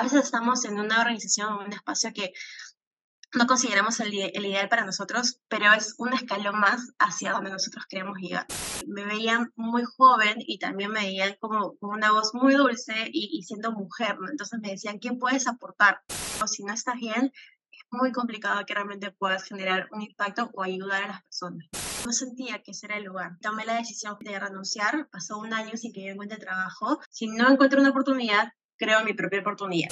a veces estamos en una organización, un espacio que no consideramos el, ideal para nosotros, pero es un escalón más hacia donde nosotros queremos llegar. Me veían muy joven y también me veían como con una voz muy dulce y, siendo mujer, ¿no? Entonces me decían, ¿qué puedes aportar? O si no estás bien, es muy complicado que realmente puedas generar un impacto o ayudar a las personas. No sentía que ese era el lugar. Tomé la decisión de renunciar, pasó un año sin que yo encuentre trabajo. Si no encuentro una oportunidad, creo mi propia oportunidad.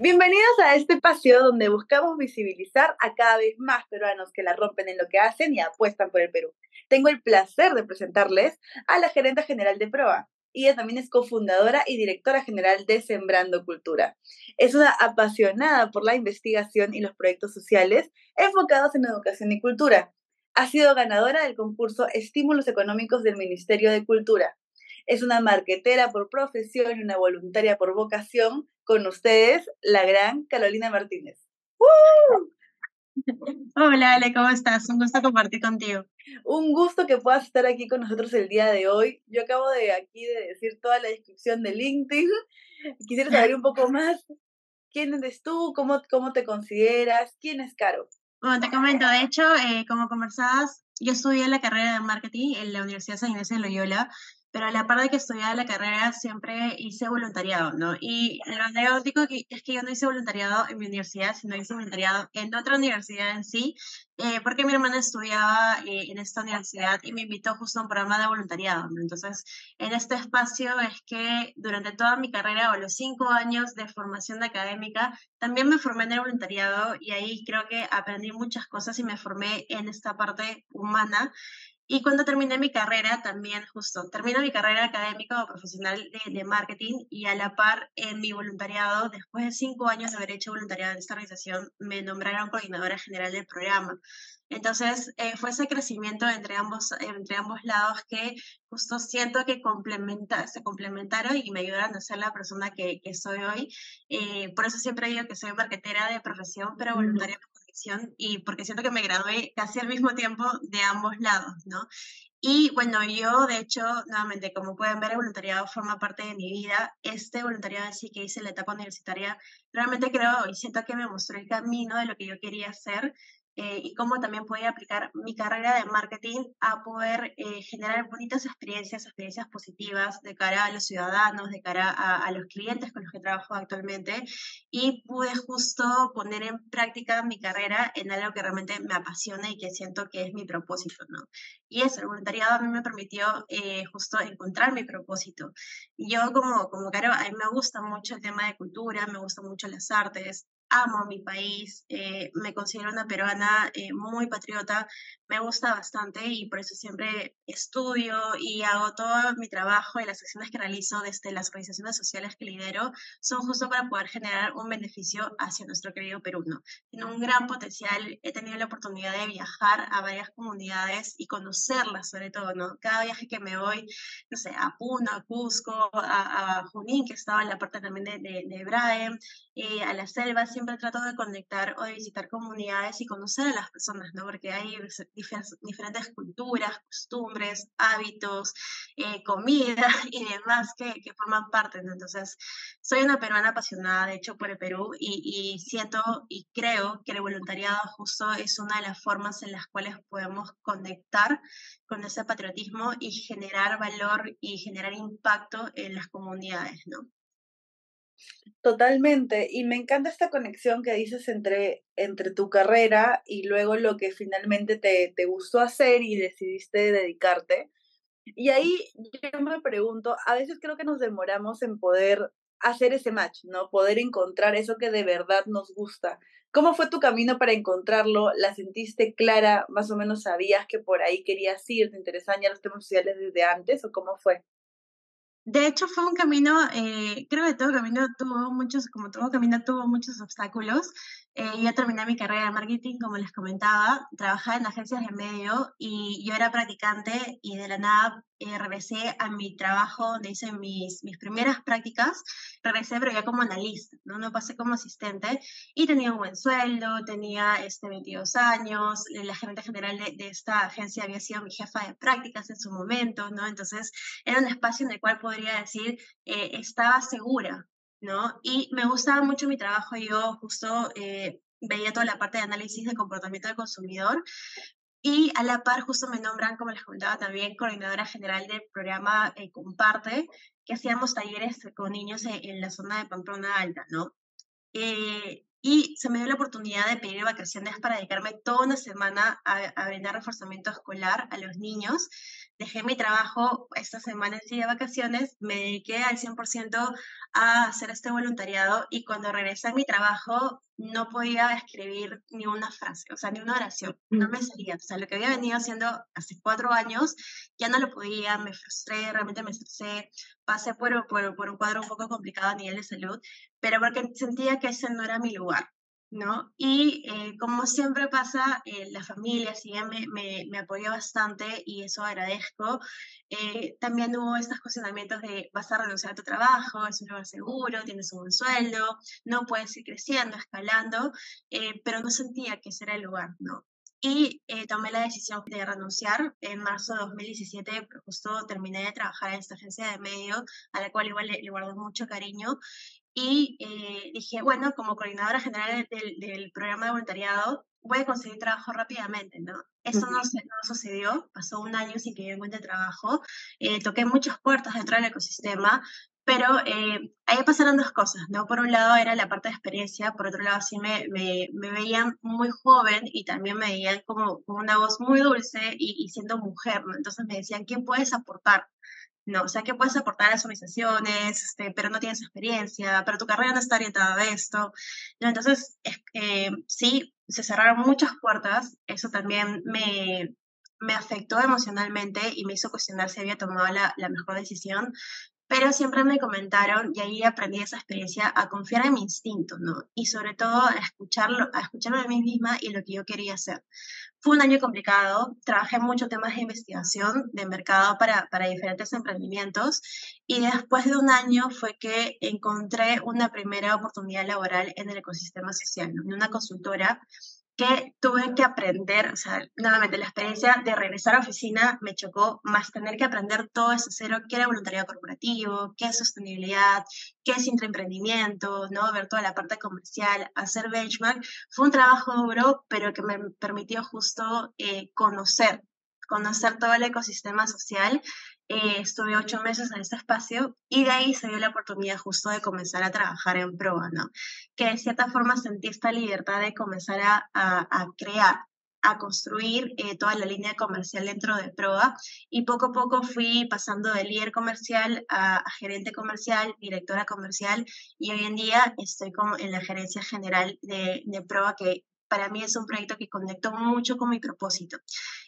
Bienvenidos a este espacio donde buscamos visibilizar a cada vez más peruanos que la rompen en lo que hacen y apuestan por el Perú. Tengo el placer de presentarles a la gerente general de PROA. Ella también es cofundadora y directora general de Sembrando Cultura. Es una apasionada por la investigación y los proyectos sociales enfocados en educación y cultura. Ha sido ganadora del concurso Estímulos Económicos del Ministerio de Cultura. Es una marquetera por profesión y una voluntaria por vocación con ustedes, la gran Carolina Martínez. Hola Ale, ¿cómo estás? Un gusto compartir contigo. Un gusto que puedas estar aquí con nosotros el día de hoy. Yo acabo de aquí de decir toda la descripción de LinkedIn. Quisiera saber un poco más. ¿Quién eres tú? ¿Cómo, cómo te consideras? ¿Quién es Caro? Bueno, te comento, de hecho, eh, como conversabas, yo estudié la carrera de marketing en la Universidad San Ignacio de Loyola pero a la par de que estudiaba la carrera siempre hice voluntariado, ¿no? Y lo anecdótico es que yo no hice voluntariado en mi universidad, sino hice voluntariado en otra universidad en sí, eh, porque mi hermana estudiaba eh, en esta universidad y me invitó justo a un programa de voluntariado, ¿no? Entonces, en este espacio es que durante toda mi carrera o los cinco años de formación académica, también me formé en el voluntariado y ahí creo que aprendí muchas cosas y me formé en esta parte humana y cuando terminé mi carrera, también justo, termino mi carrera académica o profesional de, de, marketing y a la par en mi voluntariado, después de cinco años de haber hecho voluntariado en esta organización, me nombraron coordinadora general del programa. Entonces, eh, fue ese crecimiento entre ambos, entre ambos lados que justo siento que complementa, se complementaron y me ayudaron a ser la persona que, que soy hoy. Eh, por eso siempre digo que soy marketera de profesión, pero voluntaria y porque siento que me gradué casi al mismo tiempo de ambos lados, ¿no? Y bueno, yo de hecho, nuevamente, como pueden ver, el voluntariado forma parte de mi vida. Este voluntariado sí que hice en la etapa universitaria, realmente creo y siento que me mostró el camino de lo que yo quería hacer eh, y cómo también podía aplicar mi carrera de marketing a poder eh, generar bonitas experiencias, experiencias positivas de cara a los ciudadanos, de cara a, los clientes con los que trabajo actualmente y pude justo poner en práctica mi carrera en algo que realmente me apasiona y que siento que es mi propósito, ¿no? Y eso, el voluntariado a mí me permitió eh, justo encontrar mi propósito. Yo como, como Caro, a mí me gusta mucho el tema de cultura, me gustan mucho las artes, amo mi país, eh, me considero una peruana eh, muy patriota, me gusta bastante y por eso siempre estudio y hago todo mi trabajo y las acciones que realizo desde las organizaciones sociales que lidero son justo para poder generar un beneficio hacia nuestro querido Perú. ¿no? Tiene un gran potencial, he tenido la oportunidad de viajar a varias comunidades y conocerlas sobre todo, ¿no? Cada viaje que me voy, no sé, a Puno, a Cusco, a, Junín, que estaba en la parte también de, de, de Braem, eh, a la selva, siempre trato de conectar o de visitar comunidades y conocer a las personas, ¿no? Porque hay diferentes culturas, costumbres, hábitos, eh, comida y demás que, que, forman parte, ¿no? Entonces, soy una peruana apasionada, de hecho, por el Perú y, y siento y creo que el voluntariado justo es una de las formas en las cuales podemos conectar con ese patriotismo y generar valor y generar impacto en las comunidades, ¿no? Totalmente, y me encanta esta conexión que dices entre, entre tu carrera y luego lo que finalmente te, te gustó hacer y decidiste dedicarte. Y ahí yo me pregunto, a veces creo que nos demoramos en poder hacer ese match, ¿no? Poder encontrar eso que de verdad nos gusta. ¿Cómo fue tu camino para encontrarlo? ¿La sentiste clara? ¿Más o menos sabías que por ahí querías ir? ¿Te interesaban ya los temas sociales desde antes o cómo fue? De hecho, fue un camino, eh, creo que todo camino tuvo muchos, como todo camino tuvo muchos obstáculos. Eh, yo terminé mi carrera de marketing, como les comentaba, trabajaba en agencias de medio y yo era practicante y de la nada eh, regresé a mi trabajo donde hice mis, mis primeras prácticas, regresé pero ya como analista, ¿no? No pasé como asistente y tenía un buen sueldo, tenía este, 22 años, la gerente general de, de esta agencia había sido mi jefa de prácticas en su momento, ¿no? Entonces era un espacio en el cual podría decir, eh, estaba segura, ¿no? Y me gustaba mucho mi trabajo, yo justo eh, veía toda la parte de análisis de comportamiento del consumidor, y a la par justo me nombran, como les comentaba también, coordinadora general del programa eh, Comparte, que hacíamos talleres con niños en, la zona de Pamplona Alta, ¿no? Eh, y se me dio la oportunidad de pedir vacaciones para dedicarme toda una semana a, a brindar reforzamiento escolar a los niños dejé mi trabajo esta semana de vacaciones, me dediqué al 100% a hacer este voluntariado y cuando regresé a mi trabajo no podía escribir ni una frase, o sea, ni una oración, no me salía. O sea, lo que había venido haciendo hace cuatro años ya no lo podía, me frustré, realmente me estresé, pasé por un cuadro un poco complicado a nivel de salud, pero porque sentía que ese no era mi lugar. ¿No? Y eh, como siempre pasa, eh, la familia sí me, me, me, apoyó bastante y eso agradezco. Eh, también hubo estos cuestionamientos de vas a renunciar a tu trabajo, es un lugar seguro, tienes un buen sueldo, no puedes ir creciendo, escalando, pero no sentía que ese era el lugar, ¿no? Y tomé la decisión de renunciar en marzo de 2017, justo terminé de trabajar en esta agencia de medios, a la cual igual le, le guardo mucho cariño, y eh, dije, bueno, como coordinadora general del, del, programa de voluntariado, voy a conseguir trabajo rápidamente, ¿no? Eso no, no sucedió, pasó un año sin que yo encuentre trabajo, eh, toqué muchas puertas dentro del ecosistema, pero eh, ahí pasaron dos cosas, ¿no? Por un lado era la parte de experiencia, por otro lado sí me, me, me veían muy joven y también me veían como, como una voz muy dulce y, y siendo mujer, ¿no? Entonces me decían, ¿qué puedes aportar? No, o sea, ¿qué puedes aportar a las organizaciones? Este, pero no tienes experiencia, pero tu carrera no está orientada a esto. ¿no? Entonces, eh, sí, se cerraron muchas puertas. Eso también me, me afectó emocionalmente y me hizo cuestionar si había tomado la, la mejor decisión pero siempre me comentaron, y ahí aprendí esa experiencia, a confiar en mi instinto, ¿no? Y sobre todo a escucharlo, a escucharlo de mí misma y lo que yo quería hacer. Fue un año complicado, trabajé mucho temas de investigación de mercado para, para diferentes emprendimientos y después de un año fue que encontré una primera oportunidad laboral en el ecosistema social, en una consultora que tuve que aprender, o sea, nuevamente la experiencia de regresar a oficina me chocó, más tener que aprender todo eso cero, qué era voluntariado corporativo, qué es sostenibilidad, qué es intraemprendimiento, ¿no? Ver toda la parte comercial, hacer benchmark. Fue un trabajo duro, pero que me permitió justo eh, conocer, conocer todo el ecosistema social eh, estuve ocho meses en este espacio y de ahí se dio la oportunidad justo de comenzar a trabajar en proa, ¿no? Que de cierta forma sentí esta libertad de comenzar a, crear, a construir eh, toda la línea comercial dentro de Proa y poco a poco fui pasando de líder comercial a, a, gerente comercial, directora comercial y hoy en día estoy como en la gerencia general de, de Proa que para mí es un proyecto que conectó mucho con mi propósito.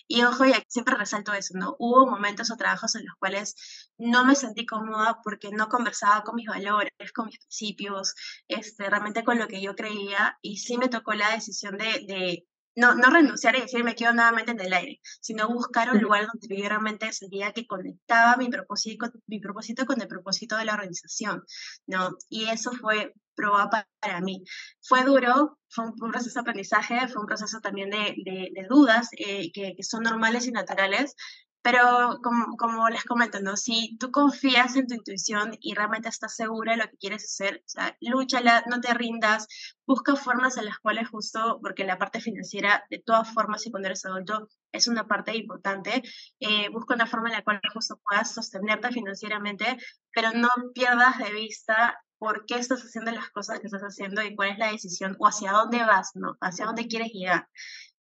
Y ojo, y siempre resalto eso, ¿no? Hubo momentos o trabajos en los cuales no me sentí cómoda porque no conversaba con mis valores, con mis principios, este, realmente con lo que yo creía, y sí me tocó la decisión de, de no, no renunciar y decir me quedo nuevamente en el aire, sino buscar un lugar donde yo realmente sentía que conectaba mi propósito, mi propósito con el propósito de la organización, ¿no? Y eso fue prueba para mí. Fue duro, fue un, proceso de aprendizaje, fue un proceso también de, de, de dudas eh, que, que, son normales y naturales, pero como, como les comento, ¿no? si tú confías en tu intuición y realmente estás segura de lo que quieres hacer, o sea, lúchala, no te rindas, busca formas en las cuales justo, porque la parte financiera, de todas formas, y cuando eres adulto, es una parte importante, eh, busca una forma en la cual justo puedas sostenerte financieramente, pero no pierdas de vista por qué estás haciendo las cosas que estás haciendo y cuál es la decisión o hacia dónde vas, ¿no? Hacia dónde quieres llegar.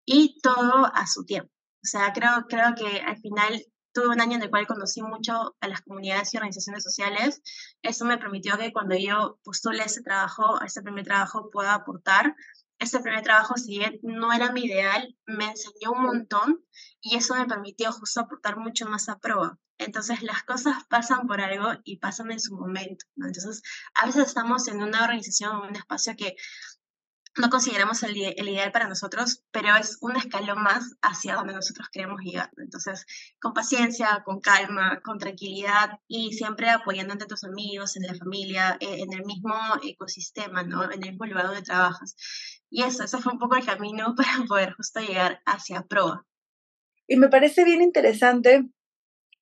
Y todo a su tiempo. O sea, creo, creo que al final tuve un año en el cual conocí mucho a las comunidades y organizaciones sociales. Eso me permitió que cuando yo postulé ese trabajo, ese primer trabajo, pueda aportar. Ese primer trabajo, si bien no era mi ideal, me enseñó un montón y eso me permitió justo aportar mucho más a prueba. Entonces las cosas pasan por algo y pasan en su momento. Entonces a veces estamos en una organización, en un espacio que no consideramos el, ideal para nosotros, pero es un escalón más hacia donde nosotros queremos llegar. Entonces, con paciencia, con calma, con tranquilidad y siempre apoyando ante tus amigos, en la familia, eh, en el mismo ecosistema, ¿no? En el mismo lugar donde trabajas. Y eso, eso fue un poco el camino para poder justo llegar hacia proa. Y me parece bien interesante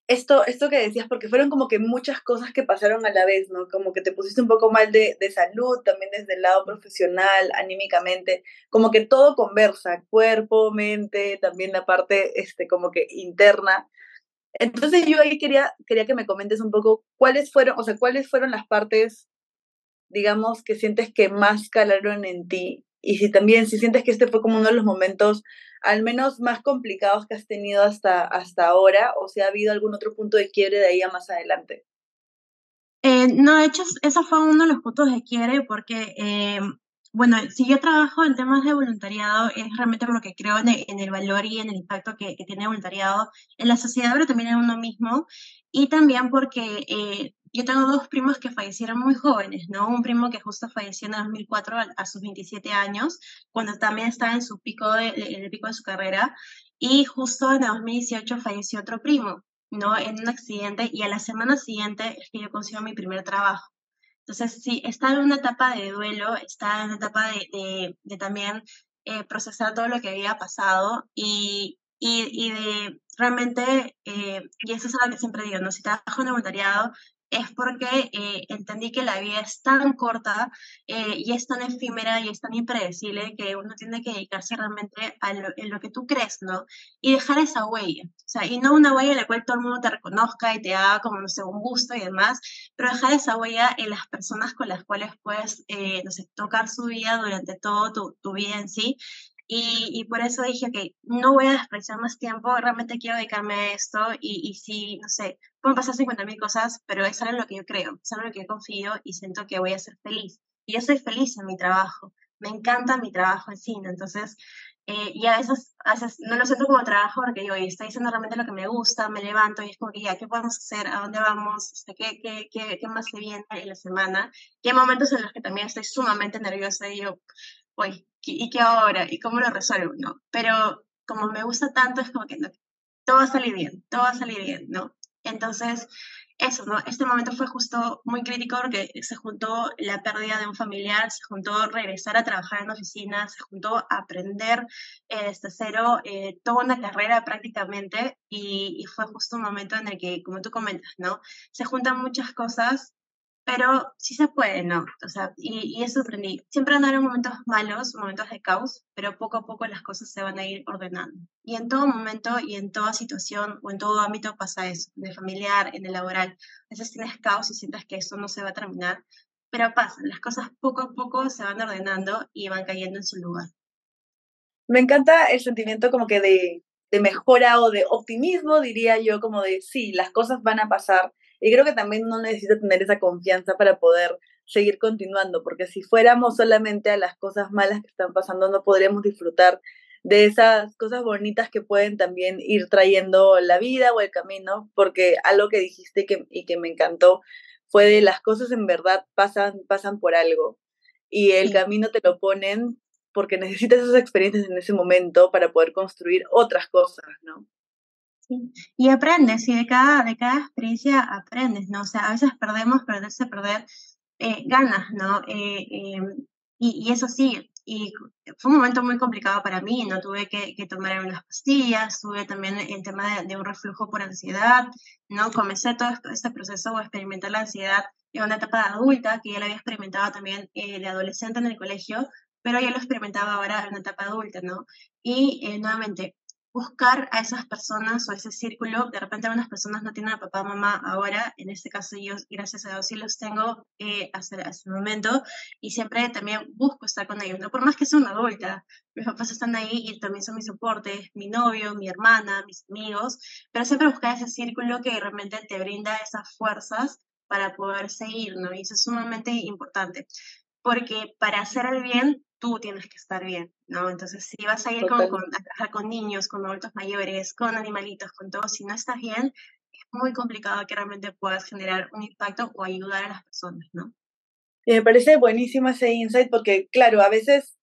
esto, esto que decías, porque fueron como que muchas cosas que pasaron a la vez, ¿no? Como que te pusiste un poco mal de, de salud, también desde el lado profesional, anímicamente, como que todo conversa, cuerpo, mente, también la parte, este, como que interna. Entonces yo ahí quería, quería que me comentes un poco cuáles fueron, o sea, cuáles fueron las partes, digamos, que sientes que más calaron en ti y si también, si sientes que este fue como uno de los momentos al menos más complicados que has tenido hasta, hasta ahora, o si ha habido algún otro punto de quiebre de ahí a más adelante. Eh, no, de hecho, ese fue uno de los puntos de quiebre porque, eh, bueno, si yo trabajo en temas de voluntariado, es realmente por lo que creo en el, valor y en el impacto que, que, tiene el voluntariado en la sociedad, pero también en uno mismo, y también porque eh, yo tengo dos primos que fallecieron muy jóvenes, ¿no? Un primo que justo falleció en 2004 a, sus 27 años, cuando también estaba en su pico de, en el pico de su carrera, y justo en 2018 falleció otro primo, ¿no? En un accidente, y a la semana siguiente es que yo consigo mi primer trabajo. Entonces, sí, está en una etapa de duelo, está en una etapa de, de, también eh, procesar todo lo que había pasado y, y, y de realmente, eh, y eso es algo que siempre digo, ¿no? Si trabajo en voluntariado, es porque eh, entendí que la vida es tan corta eh, y es tan efímera y es tan impredecible que uno tiene que dedicarse realmente a lo, en lo que tú crees, ¿no? Y dejar esa huella, o sea, y no una huella en la cual todo el mundo te reconozca y te haga como, no sé, un gusto y demás, pero dejar esa huella en las personas con las cuales puedes, eh, no sé, tocar su vida durante todo tu, tu vida en sí y, y, por eso dije, que no voy a despreciar más tiempo, realmente quiero dedicarme a esto y, y sí, no sé, pueden pasar 50 mil cosas, pero es algo en lo que yo creo, es algo en lo que yo confío y siento que voy a ser feliz. Y yo soy feliz en mi trabajo, me encanta mi trabajo en cine, entonces, eh, y a veces, a veces no lo siento como trabajo porque yo estoy haciendo realmente lo que me gusta, me levanto y es como que ya, ¿qué podemos hacer? ¿A dónde vamos? Este, ¿Qué, qué, qué, qué más se viene en la semana? Y hay momentos en los que también estoy sumamente nerviosa y yo, uy, ¿y qué ahora? ¿Y cómo lo resuelvo? ¿no? Pero como me gusta tanto, es como que todo va a salir bien, todo va a salir bien, ¿no? Entonces, eso, ¿no? Este momento fue justo muy crítico porque se juntó la pérdida de un familiar, se juntó regresar a trabajar en oficina, se juntó aprender eh, desde cero eh, toda una carrera prácticamente y, y, fue justo un momento en el que, como tú comentas, ¿no? Se juntan muchas cosas pero sí se puede, ¿no? O sea, y, y eso aprendí. Siempre van a haber momentos malos, momentos de caos, pero poco a poco las cosas se van a ir ordenando. Y en todo momento y en toda situación o en todo ámbito pasa eso, en el familiar, en el laboral. A veces tienes caos y sientes que eso no se va a terminar, pero pasa, las cosas poco a poco se van ordenando y van cayendo en su lugar. Me encanta el sentimiento como que de, de mejora o de optimismo, diría yo, como de sí, las cosas van a pasar y creo que también uno necesita tener esa confianza para poder seguir continuando, porque si fuéramos solamente a las cosas malas que están pasando, no podríamos disfrutar de esas cosas bonitas que pueden también ir trayendo la vida o el camino, porque algo que dijiste que, y que me encantó fue de las cosas en verdad pasan, pasan por algo y el camino te lo ponen porque necesitas esas experiencias en ese momento para poder construir otras cosas, ¿no? Y aprendes, y de cada, de cada experiencia aprendes, ¿no? O sea, a veces perdemos, pero de ese perder eh, ganas, ¿no? Eh, em, y, y, eso sí, y fue un momento muy complicado para mí, ¿no? Tuve que, que tomar unas pastillas, tuve también el tema de, de, un reflujo por ansiedad, ¿no? Comencé todo este proceso o experimentar la ansiedad en una etapa adulta, que ya la había experimentado también eh, de adolescente en el colegio, pero ya lo experimentaba ahora en una etapa adulta, ¿no? Y eh, nuevamente, buscar a esas personas o ese círculo. De repente algunas personas no tienen a papá o mamá ahora, en este caso yo, gracias a Dios, sí los tengo eh, hasta, hasta, el momento y siempre también busco estar con ellos, ¿no? Por más que sea una adulta, mis papás están ahí y también son mi soporte, mi novio, mi hermana, mis amigos, pero siempre buscar ese círculo que realmente te brinda esas fuerzas para poder seguir, ¿no? Y eso es sumamente importante, porque para hacer el bien tú tienes que estar bien, ¿no? Entonces, si vas a ir con, con, a trabajar con niños, con adultos mayores, con animalitos, con todo, si no estás bien, es muy complicado que realmente puedas generar un impacto o ayudar a las personas, ¿no? Y me parece buenísimo ese insight porque, claro, a veces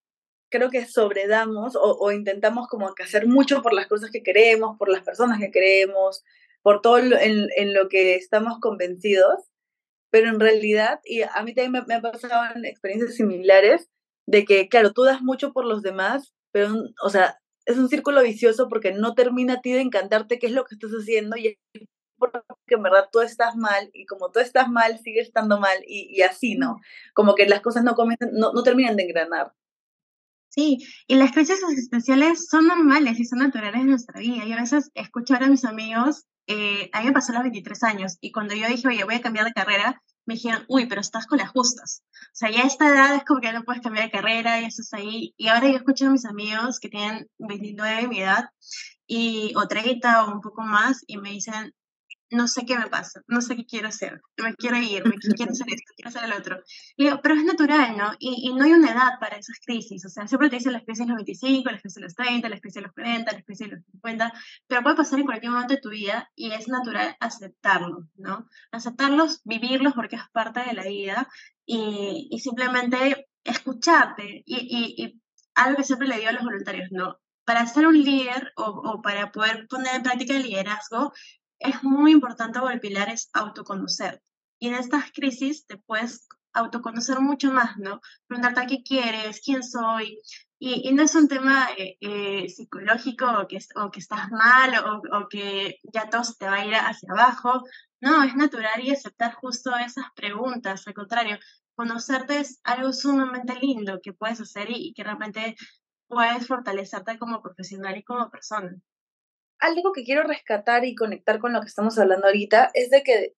creo que sobredamos o, intentamos como que hacer mucho por las cosas que queremos, por las personas que queremos, por todo en, en lo que estamos convencidos, pero en realidad, y a mí también me, me ha pasado en experiencias similares, de que, claro, tú das mucho por los demás, pero, o sea, es un círculo vicioso porque no termina a ti de encantarte qué es lo que estás haciendo y porque en verdad tú estás mal y como tú estás mal, sigue estando mal y, así, ¿no? Como que las cosas no, no, no terminan de engranar. Sí, y las crisis existenciales son normales y son naturales en nuestra vida. Y a veces escucho a mis amigos, eh, a mí me pasó a los 23 años, y cuando yo dije, oye, voy a cambiar de carrera, me dijeron, uy, pero estás con las justas. O sea, ya a esta edad es como que ya no puedes cambiar de carrera, y estás ahí. Y ahora yo escucho a mis amigos que tienen 29 de mi edad, y, o 30 o un poco más, y me dicen, no sé qué me pasa, no sé qué quiero hacer, me quiero ir, me quiero hacer esto, quiero hacer el otro. Digo, pero es natural, ¿no? Y, no hay una edad para esas crisis, o sea, siempre te dicen las crisis de los 25, las crisis de los 30, las crisis de los 40, las crisis de los 50, pero puede pasar en cualquier momento de tu vida y es natural aceptarlo, ¿no? Aceptarlos, vivirlos porque es parte de la vida y, simplemente escucharte y, y, y algo que siempre le digo a los voluntarios, ¿no? Para ser un líder o, o, para poder poner en práctica el liderazgo, es muy importante o el pilar es autoconocer. Y en estas crisis te puedes autoconocer mucho más, ¿no? Preguntarte qué quieres, quién soy. Y, no es un tema eh, eh, psicológico o que, o que estás mal o, o, que ya todo te va a ir hacia abajo. No, es natural y aceptar justo esas preguntas. Al contrario, conocerte es algo sumamente lindo que puedes hacer y, y que realmente puedes fortalecerte como profesional y como persona algo que quiero rescatar y conectar con lo que estamos hablando ahorita es de que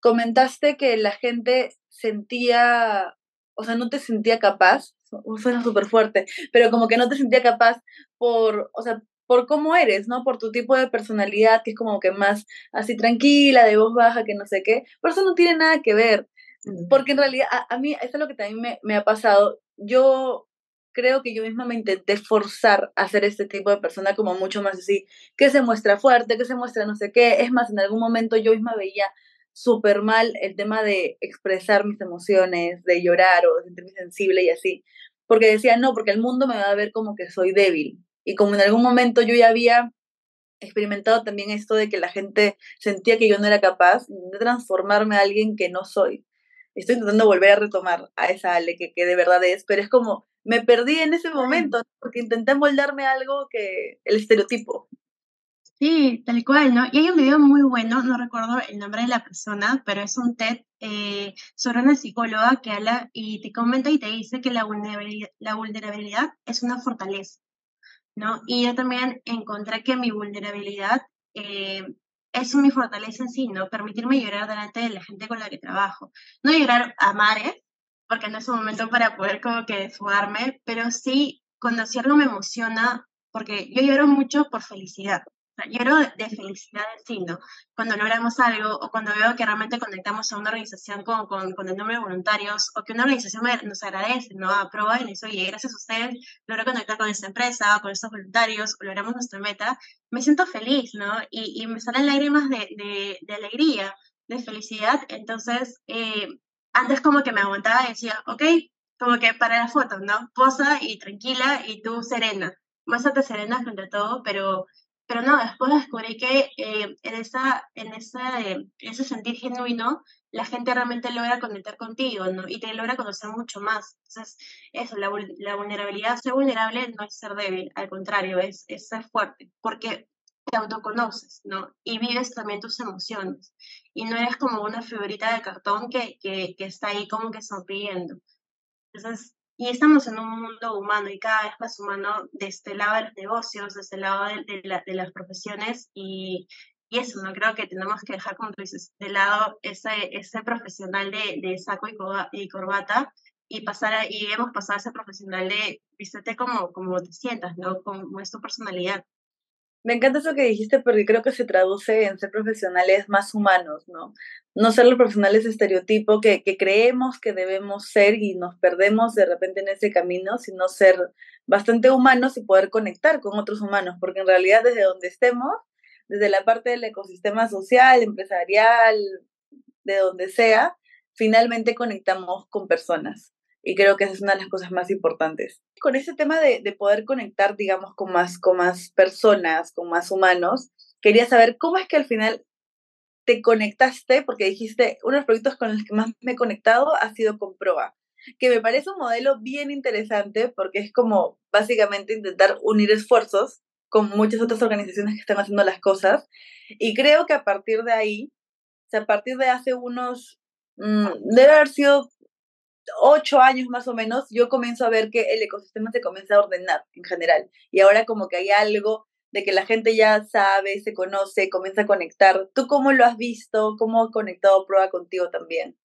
comentaste que la gente sentía, o sea, no te sentía capaz, suena súper fuerte, pero como que no te sentía capaz por, o sea, por cómo eres, ¿no? Por tu tipo de personalidad, que es como que más así tranquila, de voz baja, que no sé qué. Pero eso no tiene nada que ver. Porque en realidad, a, a mí, eso es lo que también me, me ha pasado. Yo creo que yo misma me intenté forzar a ser este tipo de persona como mucho más así, que se muestra fuerte, que se muestra no sé qué. Es más, en algún momento yo misma veía súper mal el tema de expresar mis emociones, de llorar o de sentirme sensible y así, porque decía, no, porque el mundo me va a ver como que soy débil. Y como en algún momento yo ya había experimentado también esto de que la gente sentía que yo no era capaz de transformarme a alguien que no soy. Estoy intentando volver a retomar a esa Ale que, que de verdad es, pero es como me perdí en ese momento, porque intenté moldarme algo que, el estereotipo. Sí, tal cual, ¿no? Y hay un video muy bueno, no recuerdo el nombre de la persona, pero es un TED eh, sobre una psicóloga que habla y te comenta y te dice que la vulnerabilidad, la vulnerabilidad es una fortaleza, ¿no? Y yo también encontré que mi vulnerabilidad eh, es mi fortaleza en sí, ¿no? Permitirme llorar delante de la gente con la que trabajo. No llorar a mares, porque no es un momento para poder como que desfogarme, pero sí, cuando si algo me emociona, porque yo lloro mucho por felicidad, o sea, lloro de, felicidad en sí, ¿no? Cuando logramos algo o cuando veo que realmente conectamos a una organización con, con, con el número de voluntarios o que una organización nos agradece, ¿no? Aprueba y dice, oye, gracias a ustedes logro conectar con esta empresa, con estos voluntarios, o logramos nuestra meta, me siento feliz, ¿no? Y, y me salen lágrimas de, de, de alegría, de felicidad. Entonces, eh, antes como que me aguantaba y decía, ok, como que para la foto, ¿no? Posa y tranquila y tú serena. Muéstrate serena frente a todo, pero, pero no, después descubrí que eh, en, esa, en esa, eh, ese sentir genuino, la gente realmente logra conectar contigo, ¿no? Y te logra conocer mucho más. Entonces, eso, la, la vulnerabilidad, ser vulnerable no es ser débil, al contrario, es, es ser fuerte, porque te autoconoces, ¿no? Y vives también tus emociones. Y no eres como una figurita de cartón que, que, que está ahí como que sonriendo. Entonces, y estamos en un mundo humano y cada vez más humano de este lado de los negocios, de este lado de, de, la, de las profesiones y, y, eso, ¿no? Creo que tenemos que dejar, como tú dices, de lado ese, ese profesional de, de saco y, y corbata y pasar a, y hemos pasado a ese profesional de vístete como, como te sientas, ¿no? Como es tu personalidad. Me encanta eso que dijiste porque creo que se traduce en ser profesionales más humanos, ¿no? No ser los profesionales estereotipo que, que creemos que debemos ser y nos perdemos de repente en ese camino, sino ser bastante humanos y poder conectar con otros humanos, porque en realidad desde donde estemos, desde la parte del ecosistema social, empresarial, de donde sea, finalmente conectamos con personas. Y creo que esa es una de las cosas más importantes. Con ese tema de, de, poder conectar, digamos, con más, con más personas, con más humanos, quería saber cómo es que al final te conectaste, porque dijiste, uno de los proyectos con los que más me he conectado ha sido con Proa, que me parece un modelo bien interesante porque es como básicamente intentar unir esfuerzos con muchas otras organizaciones que están haciendo las cosas. Y creo que a partir de ahí, o sea, a partir de hace unos, mmm, debe haber sido ocho años más o menos, yo comienzo a ver que el ecosistema se comienza a ordenar en general. Y ahora como que hay algo de que la gente ya sabe, se conoce, comienza a conectar. ¿Tú cómo lo has visto? ¿Cómo ha conectado Prueba contigo también?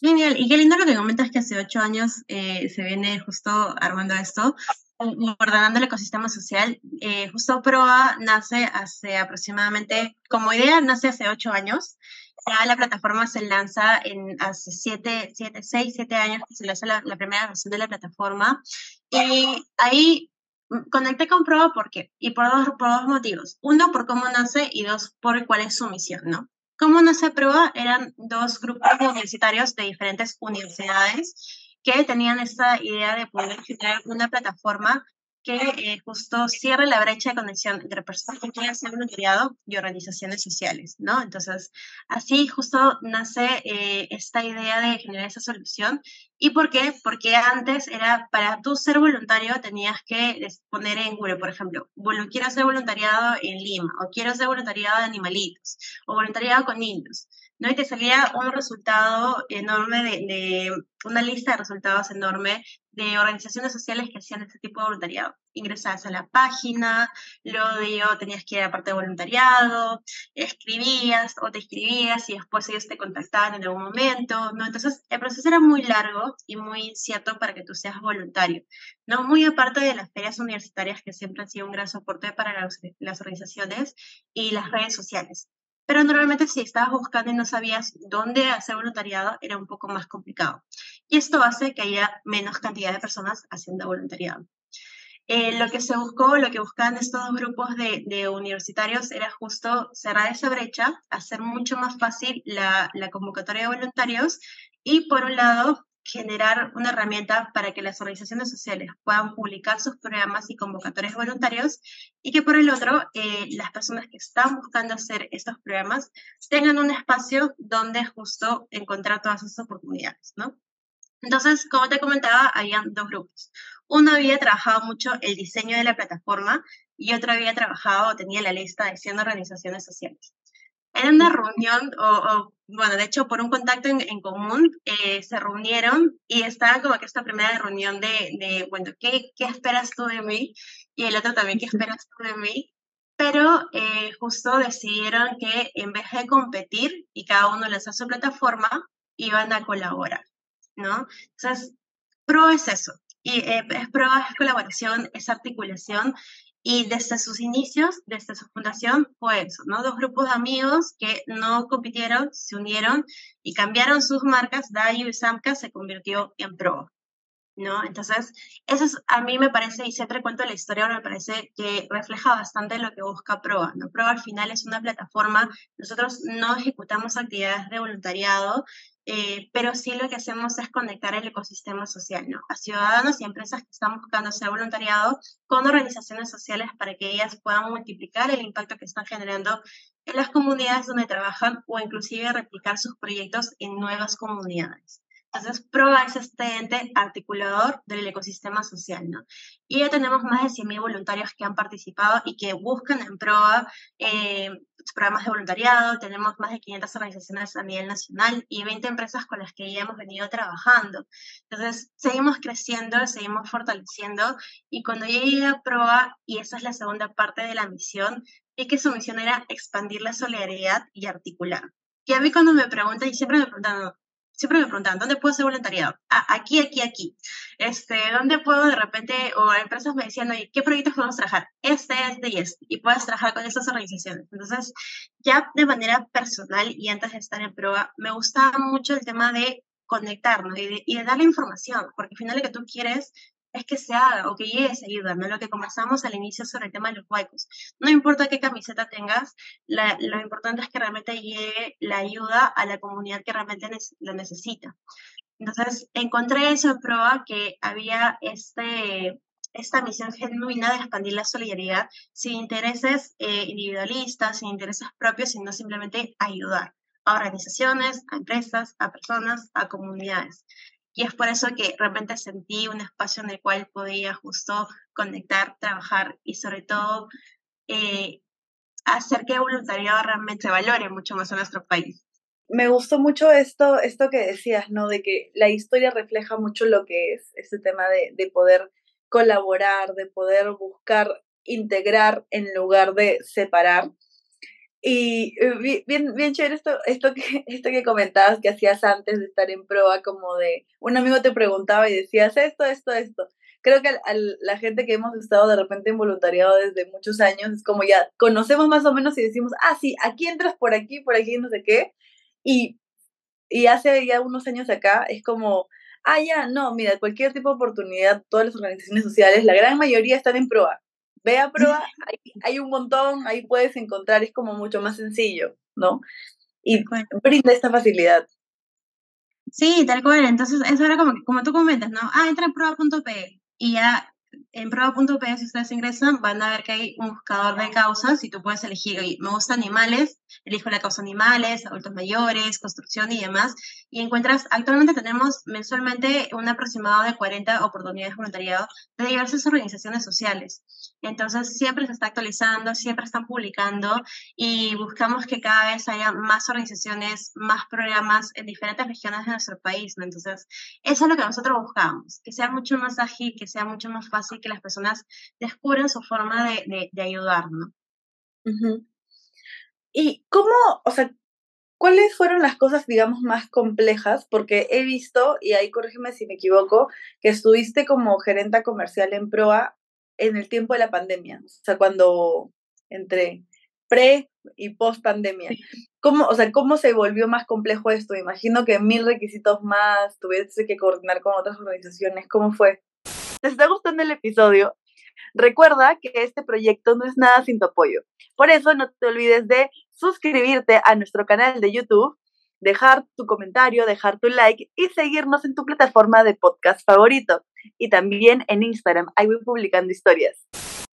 Genial, y qué lindo lo que comentas que hace ocho años eh, se viene justo armando esto, ordenando el ecosistema social. Eh, justo Proa nace hace aproximadamente, como idea, nace hace ocho años. Ya la plataforma se lanza en hace siete, siete, seis, siete años que se lanza la, la primera versión de la plataforma. Y ahí mm, conecté con Proa porque, y por dos, por dos motivos. Uno, por cómo nace y dos, por cuál es su misión, ¿no? ¿Cómo nace Proa? Eran dos grupos universitarios de diferentes universidades que tenían esta idea de poder crear una plataforma que eh, justo cierre la brecha de conexión entre personas que quieren hacer voluntariado y organizaciones sociales, ¿no? Entonces, así justo nace eh, esta idea de generar esa solución. ¿Y por qué? Porque antes era, para tú ser voluntario tenías que poner en Google, por ejemplo, quiero hacer voluntariado en Lima, o quiero hacer voluntariado de animalitos, o voluntariado con niños. ¿No? Y te salía un resultado enorme de, una lista de resultados enorme de organizaciones sociales que hacían este tipo de voluntariado. Ingresabas a la página, luego tenías que ir a parte de voluntariado, escribías o te escribías y después ellos te contactaban en algún momento, ¿no? Entonces, el proceso era muy largo y muy incierto para que tú seas voluntario, ¿no? Muy aparte de las ferias universitarias que siempre han sido un gran soporte para las organizaciones y las redes sociales. Pero normalmente si estabas buscando y no sabías dónde hacer voluntariado, era un poco más complicado. Y esto hace que haya menos cantidad de personas haciendo voluntariado. Eh, lo que se buscó, lo que buscaban estos dos grupos de, universitarios era justo cerrar esa brecha, hacer mucho más fácil la convocatoria de voluntarios y, por un lado, generar una herramienta para que las organizaciones sociales puedan publicar sus programas y convocatorias voluntarios y que por el otro, eh, las personas que están buscando hacer estos programas tengan un espacio donde justo encontrar todas esas oportunidades, ¿no? Entonces, como te comentaba, habían dos grupos. Uno había trabajado mucho el diseño de la plataforma y otro había trabajado, tenía la lista de 100 organizaciones sociales. En una reunión, o, o bueno, de hecho, por un contacto en, en común, eh, se reunieron y estaba como que esta primera reunión de, de, bueno, ¿qué, ¿qué esperas tú de mí? Y el otro también, ¿qué esperas tú de mí? Pero eh, justo decidieron que en vez de competir y cada uno lanzar su plataforma, iban a colaborar, ¿no? Entonces, PRO es eso. Y eh, es prueba, es colaboración, es articulación y desde sus inicios, desde su fundación, fue eso, ¿no? Dos grupos de amigos que no compitieron, se unieron y cambiaron sus marcas. Dayu y Samka se convirtió en Pro, ¿no? Entonces, eso es, a mí me parece, y siempre cuento la historia, me parece que refleja bastante lo que busca Proa, ¿no? Proa al final es una plataforma, nosotros no ejecutamos actividades de voluntariado, eh, pero sí lo que hacemos es conectar el ecosistema social, ¿no? A ciudadanos y empresas que están buscando hacer voluntariado con organizaciones sociales para que ellas puedan multiplicar el impacto que están generando en las comunidades donde trabajan o inclusive replicar sus proyectos en nuevas comunidades. Entonces, PROA es este ente articulador del ecosistema social, ¿no? Y ya tenemos más de 100.000 voluntarios que han participado y que buscan en PROA eh, programas de voluntariado, tenemos más de 500 organizaciones a nivel nacional y 20 empresas con las que ya hemos venido trabajando. Entonces, seguimos creciendo, seguimos fortaleciendo y cuando yo llegué a PROA, y esa es la segunda parte de la misión, es que su misión era expandir la solidaridad y articular. Y a mí cuando me preguntan, y siempre me preguntan, siempre me preguntan, ¿dónde puedo hacer voluntariado? Ah, aquí, aquí, aquí. Este, ¿dónde puedo de repente, o empresas me decían, oye, ¿qué proyectos podemos trabajar? Este, este y este. Y puedes trabajar con estas organizaciones. Entonces, ya de manera personal y antes de estar en prueba, me gustaba mucho el tema de conectarnos y de, y de darle información, porque al final lo que tú quieres es que se haga o que llegue esa ayuda, ¿no? Lo que conversamos al inicio sobre el tema de los huecos. No importa qué camiseta tengas, lo importante es que realmente llegue la ayuda a la comunidad que realmente la necesita. Entonces, encontré eso en prueba que había este, esta misión genuina de expandir la solidaridad sin intereses eh, individualistas, sin intereses propios, sino simplemente ayudar a organizaciones, a empresas, a personas, a comunidades. Y es por eso que realmente sentí un espacio en el cual podía justo conectar, trabajar y sobre todo eh, hacer que el voluntariado realmente valore mucho más a nuestro país. Me gustó mucho esto, esto que decías, ¿no? De que la historia refleja mucho lo que es este tema de, de poder colaborar, de poder buscar integrar en lugar de separar. Y eh, bien, bien chévere esto, esto, que, esto que comentabas que hacías antes de estar en proa, como de un amigo te preguntaba y decías esto, esto, esto. Creo que a la gente que hemos estado de repente en voluntariado desde muchos años es como ya conocemos más o menos y decimos, ah, sí, aquí entras por aquí, por aquí, no sé qué. Y, y hace ya unos años acá es como, ah, ya, no, mira, cualquier tipo de oportunidad, todas las organizaciones sociales, la gran mayoría están en proa. Ve a proa, hay, un montón, ahí puedes encontrar, es como mucho más sencillo, ¿no? Y brinda esta facilidad. Sí, tal cual. Entonces, eso era como, como tú comentas, ¿no? Ah, entra en proa.p y ya en prueba.p, si ustedes ingresan, van a ver que hay un buscador de causas y tú puedes elegir, me gustan animales, elijo la causa animales, adultos mayores, construcción y demás, y encuentras, actualmente tenemos mensualmente un aproximado de 40 oportunidades de voluntariado de diversas organizaciones sociales. Entonces, siempre se está actualizando, siempre están publicando y buscamos que cada vez haya más organizaciones, más programas en diferentes regiones de nuestro país. ¿no? Entonces, eso es lo que nosotros buscamos, que sea mucho más ágil, que sea mucho más fácil, que las personas descubran su forma de, de, de ayudar. ¿no? ¿Y cómo, o sea, cuáles fueron las cosas, digamos, más complejas? Porque he visto, y ahí corrígeme si me equivoco, que estuviste como gerenta comercial en Proa en el tiempo de la pandemia, o sea, cuando entre pre y post pandemia. ¿Cómo, o sea, ¿Cómo se volvió más complejo esto? Me imagino que mil requisitos más, tuviste que coordinar con otras organizaciones. ¿Cómo fue? ¿Te está gustando el episodio? Recuerda que este proyecto no es nada sin tu apoyo. Por eso no te olvides de suscribirte a nuestro canal de YouTube, dejar tu comentario, dejar tu like y seguirnos en tu plataforma de podcast favorito. Y también en Instagram, ahí voy publicando historias.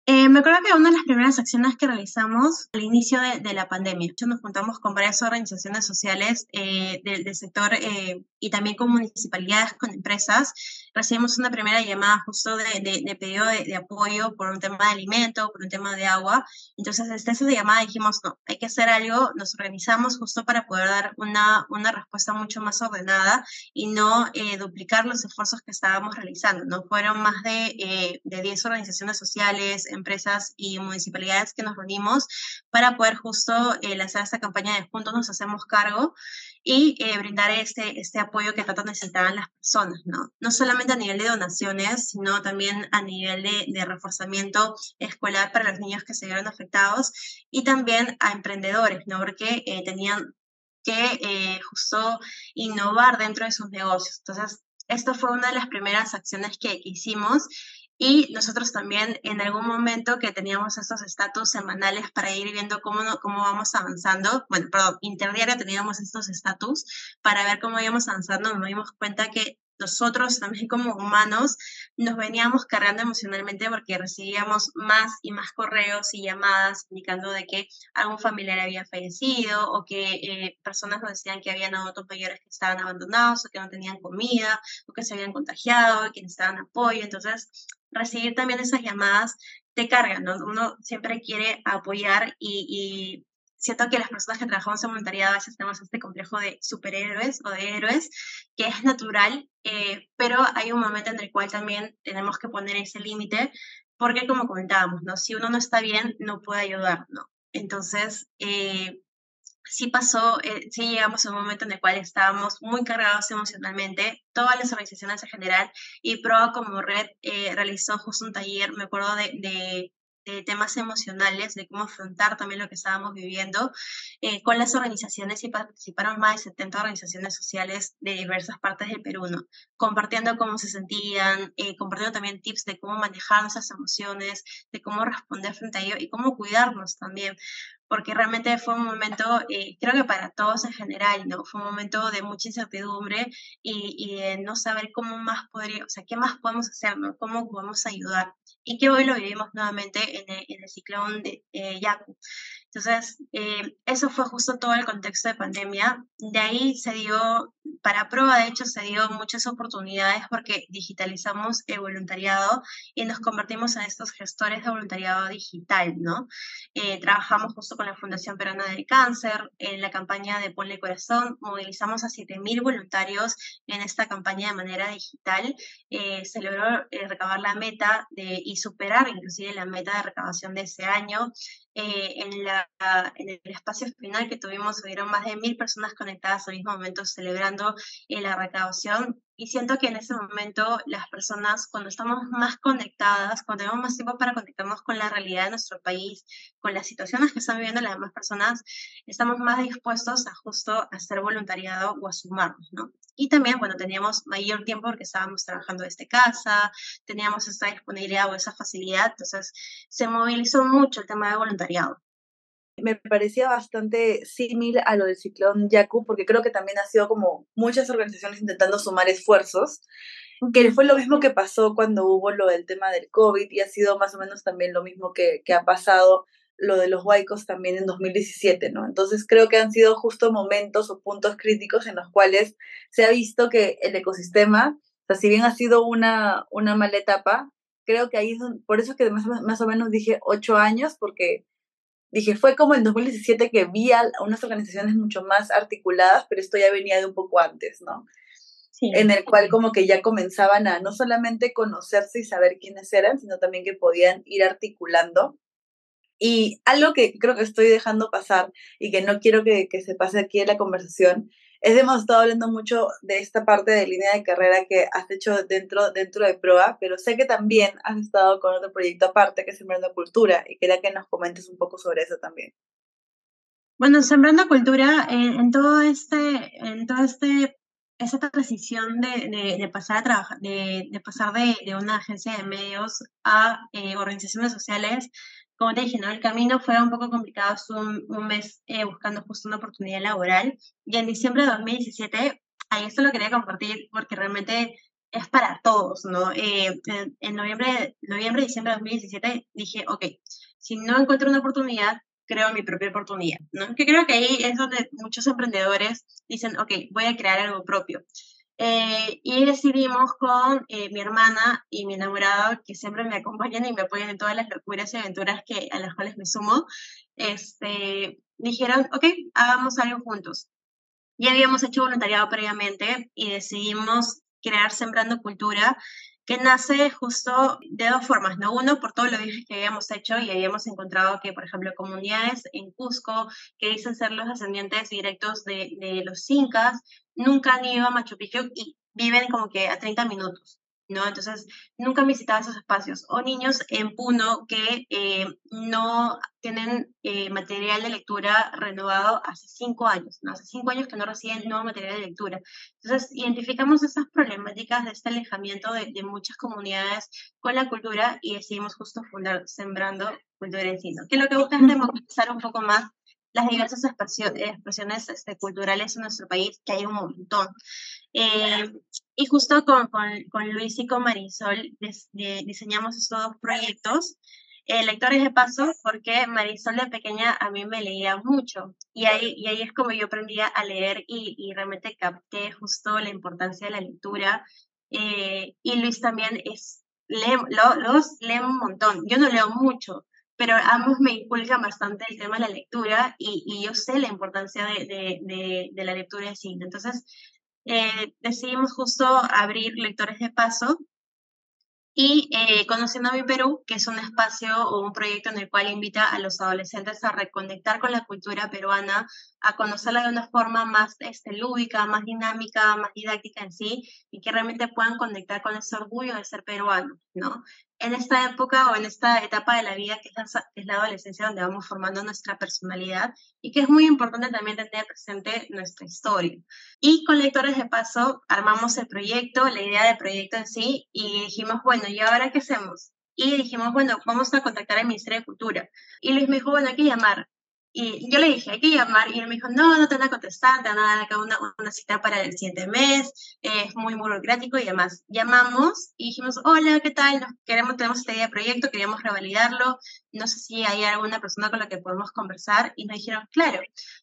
Eh, me acuerdo que una de las primeras acciones que realizamos al inicio de, de la pandemia, nos juntamos con varias organizaciones sociales eh, del, del, sector eh, y también con municipalidades, con empresas, recibimos una primera llamada justo de, de, de pedido de, apoyo por un tema de alimento, por un tema de agua. Entonces, desde esa llamada dijimos, no, hay que hacer algo, nos organizamos justo para poder dar una, una respuesta mucho más ordenada y no eh, duplicar los esfuerzos que estábamos realizando. ¿no? Fueron más de, eh, de 10 organizaciones sociales, empresas y municipalidades que nos reunimos para poder justo eh, lanzar esta campaña de Juntos nos hacemos cargo y eh, brindar este, este apoyo que tanto necesitaban las personas, ¿no? No solamente a nivel de donaciones, sino también a nivel de, reforzamiento escolar para los niños que se vieron afectados y también a emprendedores, ¿no? Porque eh, tenían que eh, justo innovar dentro de sus negocios. Entonces, esto fue una de las primeras acciones que hicimos y nosotros también en algún momento que teníamos estos estatus semanales para ir viendo cómo, cómo vamos avanzando, bueno, perdón, interdiario teníamos estos estatus para ver cómo íbamos avanzando, nos dimos cuenta que nosotros también como humanos nos veníamos cargando emocionalmente porque recibíamos más y más correos y llamadas indicando de que algún familiar había fallecido o que eh, personas nos decían que habían adultos mayores que estaban abandonados o que no tenían comida o que se habían contagiado, que necesitaban apoyo. Entonces, recibir también esas llamadas te cargan, ¿no? Uno siempre quiere apoyar y, y siento que las personas que trabajamos en voluntariado a veces tenemos este complejo de superhéroes o de héroes, que es natural, eh, pero hay un momento en el cual también tenemos que poner ese límite, porque como comentábamos, ¿no? Si uno no está bien, no puede ayudar, ¿no? Entonces, eh, sí pasó, eh, sí llegamos a un momento en el cual estábamos muy cargados emocionalmente, todas las organizaciones en general, y PROA como red eh, realizó justo un taller, me acuerdo de, temas emocionales, de cómo afrontar también lo que estábamos viviendo eh, con las organizaciones y participaron más de 70 organizaciones sociales de diversas partes del Perú, compartiendo cómo se sentían, eh, compartiendo también tips de cómo manejar nuestras emociones, de cómo responder frente a ello y cómo cuidarnos también porque realmente fue un momento, eh, creo que para todos en general, ¿no? Fue un momento de mucha incertidumbre y, y, de no saber cómo más podría, o sea, qué más podemos hacer, ¿no? Cómo podemos ayudar. Y que hoy lo vivimos nuevamente en el, en el ciclón de eh, Yaku. Entonces, eh, eso fue justo todo el contexto de pandemia. De ahí se dio, para prueba de hecho, se dio muchas oportunidades porque digitalizamos el voluntariado y nos convertimos en estos gestores de voluntariado digital, ¿no? Eh, trabajamos justo con la Fundación Peruana del Cáncer, en la campaña de Ponle Corazón, movilizamos a 7.000 voluntarios en esta campaña de manera digital. Eh, se logró recabar la meta de, y superar inclusive la meta de recabación de ese año. En, la, en, el espacio final que tuvimos, hubieron más de mil personas conectadas al mismo momento celebrando eh, la recaudación. Y siento que en ese momento las personas, cuando estamos más conectadas, cuando tenemos más tiempo para conectarnos con la realidad de nuestro país, con las situaciones que están viviendo las demás personas, estamos más dispuestos a justo hacer voluntariado o a sumarnos, ¿no? Y también, bueno, teníamos mayor tiempo porque estábamos trabajando desde casa, teníamos esa disponibilidad o esa facilidad, entonces se movilizó mucho el tema de voluntariado. Me parecía bastante similar a lo del ciclón Yaku, porque creo que también ha sido como muchas organizaciones intentando sumar esfuerzos, que fue lo mismo que pasó cuando hubo lo del tema del COVID y ha sido más o menos también lo mismo que, que ha pasado lo de los huaicos también en 2017, ¿no? Entonces creo que han sido justo momentos o puntos críticos en los cuales se ha visto que el ecosistema, o sea, si bien ha sido una, una mala etapa, creo que ahí es por eso que más, más o menos dije ocho años, porque dije, fue como en 2017 que vi a unas organizaciones mucho más articuladas, pero esto ya venía de un poco antes, ¿no? Sí. En el cual como que ya comenzaban a no solamente conocerse y saber quiénes eran, sino también que podían ir articulando y algo que creo que estoy dejando pasar y que no quiero que, que se pase aquí en la conversación hemos estado hablando mucho de esta parte de línea de carrera que has hecho dentro, dentro de PROA, pero sé que también has estado con otro proyecto aparte que es Sembrando Cultura y quería que nos comentes un poco sobre eso también. Bueno, Sembrando Cultura, en, en todo este, en todo este esa transición de, de, pasar a trabajar, de, pasar de, una agencia de medios a eh, organizaciones sociales, como te dije, ¿no? el camino fue un poco complicado, estuve un, un mes eh, buscando justo una oportunidad laboral y en diciembre de 2017, ahí esto lo quería compartir porque realmente es para todos, ¿no? Eh, en, en, noviembre, noviembre, diciembre de 2017 dije, ok, si no encuentro una oportunidad, creo mi propia oportunidad, ¿no? Que creo que ahí es donde muchos emprendedores dicen, ok, voy a crear algo propio. Eh, y decidimos con eh, mi hermana y mi enamorado, que siempre me acompañan y me apoyan en todas las locuras y aventuras que, a las cuales me sumo, este, dijeron, ok, hagamos algo juntos. Ya habíamos hecho voluntariado previamente y decidimos crear Sembrando Cultura, que nace justo de dos formas, ¿no? Uno, por todo lo que habíamos hecho y habíamos encontrado que, por ejemplo, comunidades en Cusco que dicen ser los ascendientes directos de, de los incas, nunca han ido a Machu Picchu y viven como que a 30 minutos. ¿no? Entonces, nunca han visitado esos espacios. O niños en Puno que eh, no tienen eh, material de lectura renovado hace cinco años, ¿no? Hace cinco años que no reciben nuevo material de lectura. Entonces, identificamos esas problemáticas de este alejamiento de, de muchas comunidades con la cultura y decidimos justo fundar Sembrando Cultura en Sino, que lo que busca es democratizar un poco más las diversas expresiones este, culturales en nuestro país, que hay un montón. Eh, y justo con, con, con, Luis y con Marisol des, de, diseñamos estos dos proyectos. Eh, lectores de paso, porque Marisol de pequeña a mí me leía mucho y ahí, y ahí es como yo aprendía a leer y, y realmente capté justo la importancia de la lectura. Eh, y Luis también es, lee, lo, los lee un montón. Yo no leo mucho, pero ambos me inculcan bastante el tema de la lectura y, yo sé la importancia de, la lectura de cine. Entonces, eh, decidimos justo abrir Lectores de Paso y eh, Conociendo a mi Perú, que es un espacio o un proyecto en el cual invita a los adolescentes a reconectar con la cultura peruana, a conocerla de una forma más este, lúdica, más dinámica, más didáctica en sí, y que realmente puedan conectar con ese orgullo de ser peruano, ¿no? En esta época o en esta etapa de la vida que es, la, es la adolescencia donde vamos formando nuestra personalidad y que es muy importante también tener presente nuestra historia. Y con Lectores de Paso armamos el proyecto, la idea del proyecto en sí y dijimos, bueno, ¿y ahora qué hacemos? Y dijimos, bueno, vamos a contactar al Ministerio de Cultura. Y Luis me dijo, bueno, hay que llamar. Y yo le dije, hay que llamar, y él me dijo, no, no te van a contestar, te van a dar acá una, una cita para el siguiente mes, es muy burocrático y demás. Llamamos y dijimos, hola, ¿qué tal? Nos queremos, tenemos esta idea de proyecto, queríamos revalidarlo, no sé si hay alguna persona con la que podemos conversar, y nos dijeron, claro,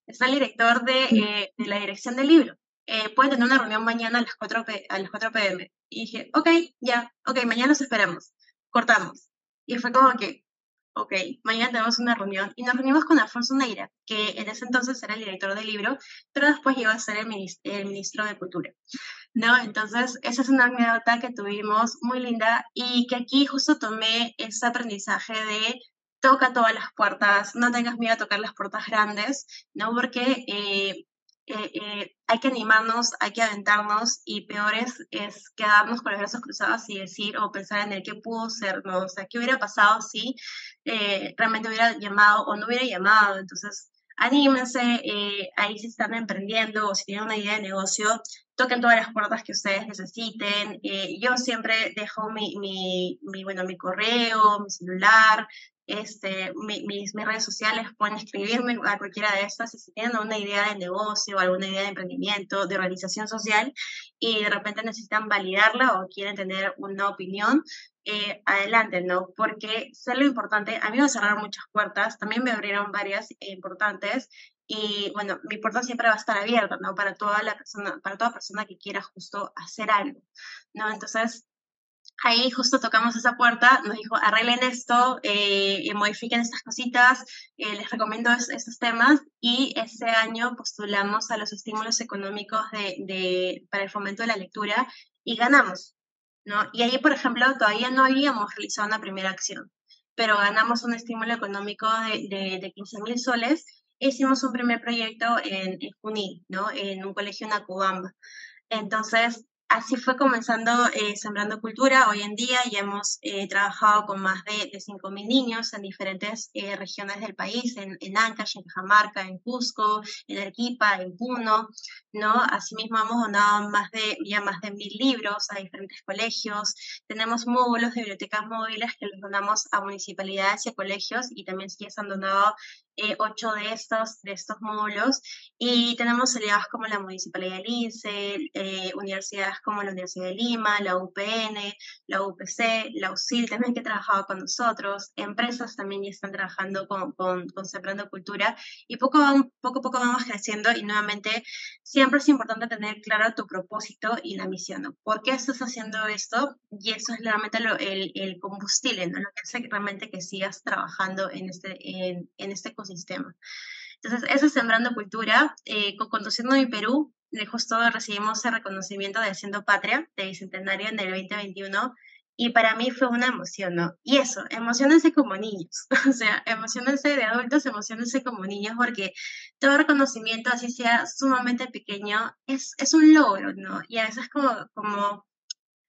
está el director de, eh, de la dirección del libro, eh, puede tener una reunión mañana a las 4, a las 4 pm. Y dije, ok, ya, ok, mañana nos esperamos, cortamos. Y fue como que, ok, mañana tenemos una reunión y nos reunimos con Alfonso Neira, que en ese entonces era el director del libro, pero después llegó a ser el, ministro de Cultura. ¿no? Entonces, esa es una anécdota que tuvimos muy linda y que aquí justo tomé ese aprendizaje de toca todas las puertas, no tengas miedo a tocar las puertas grandes, ¿no? Porque eh, eh, eh, hay que animarnos, hay que aventarnos y peor es, quedarnos con los brazos cruzados y decir o pensar en el que pudo ser, ¿no? O sea, ¿qué hubiera pasado si eh, realmente hubiera llamado o no hubiera llamado? Entonces, anímense, ahí si están emprendiendo o si tienen una idea de negocio, toquen todas las puertas que ustedes necesiten. yo siempre dejo mi, mi, mi, bueno, mi correo, mi celular, este, mis, mis, redes sociales, pueden escribirme a cualquiera de estas si tienen una idea de negocio, alguna idea de emprendimiento, de organización social y de repente necesitan validarla o quieren tener una opinión, eh, adelante, ¿no? Porque sé lo importante, a mí me cerraron muchas puertas, también me abrieron varias importantes y bueno, mi puerta siempre va a estar abierta, ¿no? Para toda la persona, para toda persona que quiera justo hacer algo, ¿no? Entonces, ahí justo tocamos esa puerta, nos dijo, arreglen esto, eh, modifiquen estas cositas, eh, les recomiendo estos temas y ese año postulamos a los estímulos económicos de, de, para el fomento de la lectura y ganamos, ¿no? Y ahí, por ejemplo, todavía no habíamos realizado una primera acción, pero ganamos un estímulo económico de, de, de 15 mil soles e hicimos un primer proyecto en, en Junín, ¿no? En un colegio en Acubamba. Entonces, así fue comenzando eh, Sembrando Cultura. Hoy en día ya hemos eh, trabajado con más de, de 5.000 niños en diferentes eh, regiones del país, en, en Ancash, en Cajamarca, en Cusco, en Arequipa, en Puno, ¿no? Asimismo hemos donado más de, ya más de mil libros a diferentes colegios. Tenemos módulos de bibliotecas móviles que los donamos a municipalidades y a colegios y también sí se han donado eh, ocho de estos, de estos módulos y tenemos aliados como la Municipalidad de Lince, eh, universidades como la Universidad de Lima, la UPN, la UPC, la UCIL también que ha trabajado con nosotros, empresas también ya están trabajando con, con, con Sembrando Cultura y poco, a poco vamos creciendo y nuevamente siempre es importante tener claro tu propósito y la misión, ¿no? ¿Por qué estás haciendo esto? Y eso es realmente lo, el, el combustible, ¿no? Lo que hace realmente que sigas trabajando en este, en, en este ecosistema. Entonces, eso es Sembrando Cultura. Eh, con Conduciendo mi Perú, justo recibimos el reconocimiento de Siendo Patria de Bicentenario en el 2021 y para mí fue una emoción, ¿no? Y eso, emocionense como niños, o sea, emocionense de adultos, emocionense como niños, porque todo reconocimiento, así sea sumamente pequeño, es, es un logro, ¿no? Y a veces como, como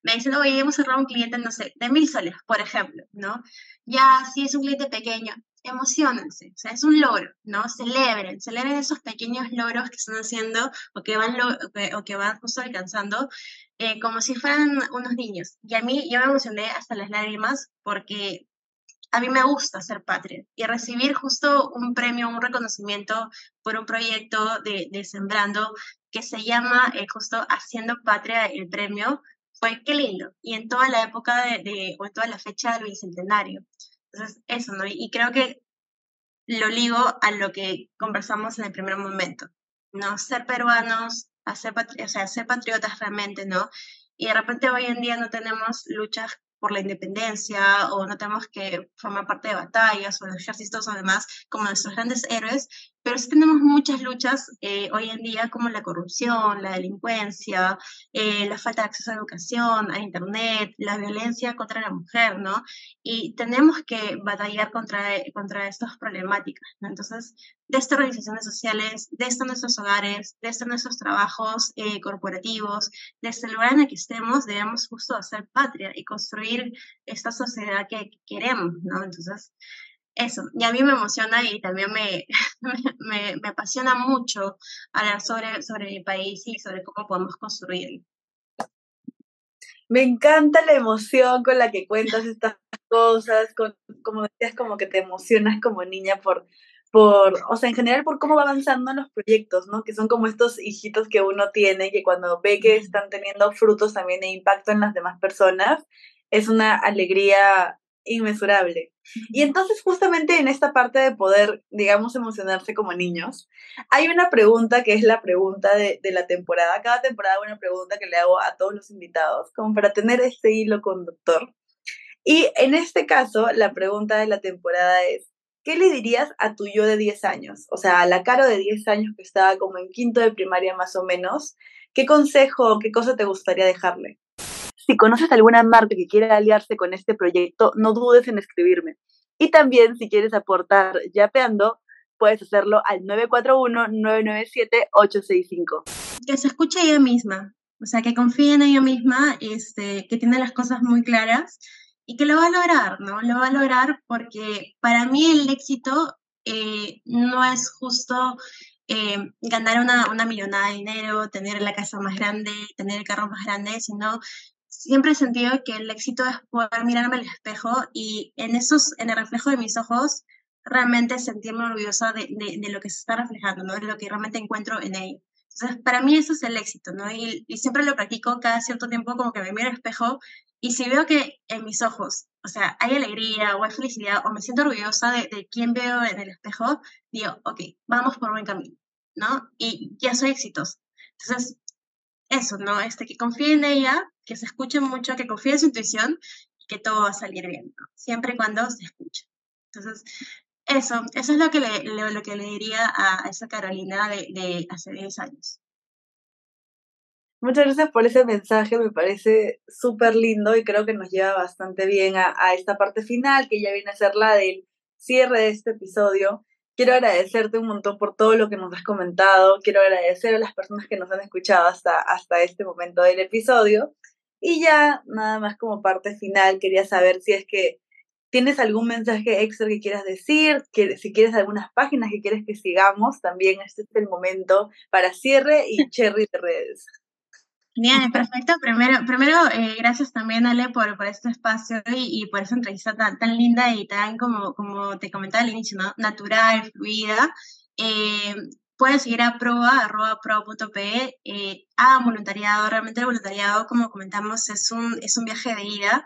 me dicen, oye, hemos cerrado un cliente, no sé, de mil soles, por ejemplo, ¿no? Ya, si es un cliente pequeño, emocionense, o sea, es un logro, ¿no? Celebren, celebren esos pequeños logros que están haciendo o que van, o van justo alcanzando, eh, como si fueran unos niños. Y a mí, yo me emocioné hasta las lágrimas porque a mí me gusta ser patria y recibir justo un premio, un reconocimiento por un proyecto de, de Sembrando que se llama eh, justo Haciendo Patria el premio, fue qué lindo. Y en toda la época de, de, o en toda la fecha del bicentenario. Entonces, eso, ¿no? Y creo que lo ligo a lo que conversamos en el primer momento, ¿no? Ser peruanos, hacer o sea, ser patriotas realmente, ¿no? Y de repente hoy en día no tenemos luchas por la independencia o no tenemos que formar parte de batallas o de ejércitos o demás como nuestros grandes héroes, pero sí tenemos muchas luchas eh, hoy en día como la corrupción, la delincuencia, eh, la falta de acceso a educación, a Internet, la violencia contra la mujer, ¿no? Y tenemos que batallar contra, contra estas problemáticas, ¿no? Entonces, desde organizaciones sociales, desde nuestros hogares, desde nuestros trabajos eh, corporativos, desde el lugar en el que estemos, debemos justo hacer patria y construir esta sociedad que queremos, ¿no? Entonces, eso, y a mí me emociona y también me, me, me, apasiona mucho hablar sobre, sobre mi país y sobre cómo podemos construirlo. Me encanta la emoción con la que cuentas estas cosas, con, como decías, como que te emocionas como niña por, por, o sea, en general por cómo va avanzando en los proyectos, ¿no? Que son como estos hijitos que uno tiene, que cuando ve que están teniendo frutos también e impacto en las demás personas, es una alegría inmesurable. Y entonces justamente en esta parte de poder, digamos, emocionarse como niños, hay una pregunta que es la pregunta de, de la temporada. Cada temporada hay una pregunta que le hago a todos los invitados, como para tener este hilo conductor. Y en este caso, la pregunta de la temporada es, ¿qué le dirías a tu yo de 10 años? O sea, a la Caro de 10 años que estaba como en quinto de primaria más o menos, ¿qué consejo o qué cosa te gustaría dejarle? Si conoces alguna marca que quiera aliarse con este proyecto, no dudes en escribirme. Y también, si quieres aportar yapeando, puedes hacerlo al 941-997-865. Que se escuche ella misma, o sea, que confíe en ella misma, este, que tiene las cosas muy claras y que lo va a lograr, ¿no? Lo va a lograr porque para mí el éxito eh, no es justo eh, ganar una, una millonada de dinero, tener la casa más grande, tener el carro más grande, sino siempre he sentido que el éxito es poder mirarme al espejo y en esos, en el reflejo de mis ojos, realmente sentirme orgullosa de, de, lo que se está reflejando, ¿no? De lo que realmente encuentro en ello. Entonces, para mí eso es el éxito, ¿no? Y, y, siempre lo practico cada cierto tiempo, como que me miro al espejo y si veo que en mis ojos, o sea, hay alegría o hay felicidad o me siento orgullosa de, de quién veo en el espejo, digo, ok, vamos por buen camino, ¿no? Y ya soy exitosa. Entonces, eso, ¿no? Este, que confíe en ella, que se escuche mucho, que confíe en su intuición que todo va a salir bien, ¿no? Siempre y cuando se escuche. Entonces, eso, eso es lo que le, lo, que le diría a esa Carolina de, de hace 10 años. Muchas gracias por ese mensaje, me parece súper lindo y creo que nos lleva bastante bien a, a, esta parte final, que ya viene a ser la del cierre de este episodio. Quiero agradecerte un montón por todo lo que nos has comentado. Quiero agradecer a las personas que nos han escuchado hasta, hasta este momento del episodio. Y ya, nada más como parte final, quería saber si es que tienes algún mensaje extra que quieras decir, que, si quieres algunas páginas que quieres que sigamos, también este es el momento para cierre y cherry de redes. Bien, perfecto. Primero, primero eh, gracias también, Ale, por, por este espacio y, y, por esa entrevista tan, tan linda y tan, como, como te comentaba al inicio, ¿no? natural, fluida. Eh, pueden seguir a proa, arroba proa.pe, eh, hagan voluntariado. Realmente el voluntariado, como comentamos, es un, es un viaje de ida.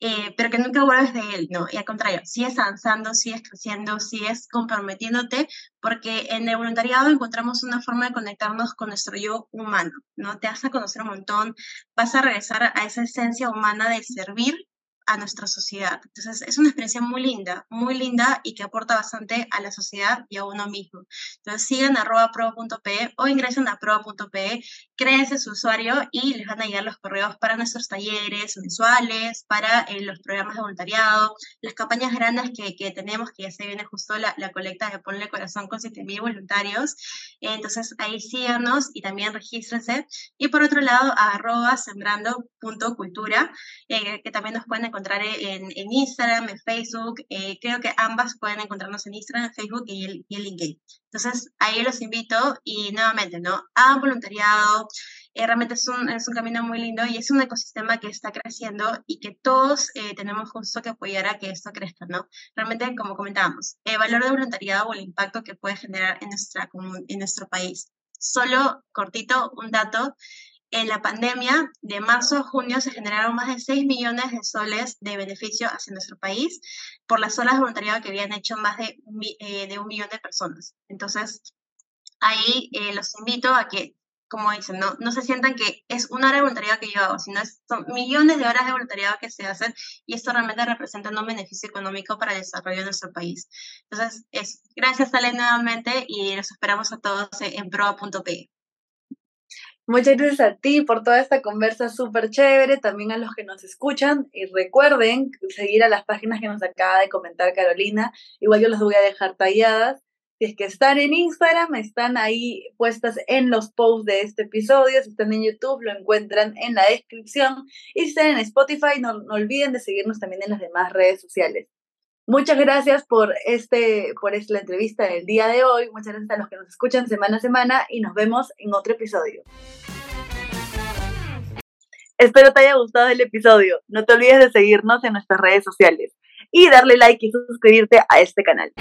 Eh, pero que nunca vuelves de él, ¿no? Y al contrario, sigues avanzando, sigues creciendo, sigues comprometiéndote, porque en el voluntariado encontramos una forma de conectarnos con nuestro yo humano, ¿no? Te vas a conocer un montón, vas a regresar a esa esencia humana de servir a nuestra sociedad. Entonces, es una experiencia muy linda, muy linda y que aporta bastante a la sociedad y a uno mismo. Entonces, sigan arroba pro.pe o ingresen a pro.pe, créense su usuario y les van a llegar los correos para nuestros talleres mensuales, para eh, los programas de voluntariado, las campañas grandes que, que, tenemos, que ya se viene justo la, la colecta de Ponle Corazón con 7.000 voluntarios. entonces, ahí síganos y también regístrense. Y por otro lado, a arroba sembrando.cultura, eh, que también nos pueden encontrar encontrar en, en Instagram, en Facebook. Eh, creo que ambas pueden encontrarnos en Instagram, en Facebook y el, y el LinkedIn. Entonces, ahí los invito y nuevamente, ¿no? Hagan voluntariado. Eh, realmente es un, es un camino muy lindo y es un ecosistema que está creciendo y que todos eh, tenemos justo que apoyar a que esto crezca, ¿no? Realmente, como comentábamos, el valor de voluntariado o el impacto que puede generar en, nuestra, en nuestro país. Solo cortito, un dato, en la pandemia, de marzo a junio, se generaron más de 6 millones de soles de beneficio hacia nuestro país por las horas de voluntariado que habían hecho más de, eh, de un millón de personas. Entonces, ahí eh, los invito a que, como dicen, no, no se sientan que es una hora de voluntariado que yo hago, sino son millones de horas de voluntariado que se hacen y esto realmente representa un beneficio económico para el desarrollo de nuestro país. Entonces, es, gracias, Ale, nuevamente y los esperamos a todos en proa.pe. Muchas gracias a ti por toda esta conversa súper chévere, también a los que nos escuchan y recuerden seguir a las páginas que nos acaba de comentar Carolina, igual yo las voy a dejar talladas. Si es que están en Instagram, están ahí puestas en los posts de este episodio. Si están en YouTube, lo encuentran en la descripción. Y si están en Spotify, no, no olviden de seguirnos también en las demás redes sociales. Muchas gracias por, este, por esta entrevista del día de hoy. Muchas gracias a los que nos escuchan semana a semana y nos vemos en otro episodio. Espero te haya gustado el episodio. No te olvides de seguirnos en nuestras redes sociales y darle like y suscribirte a este canal.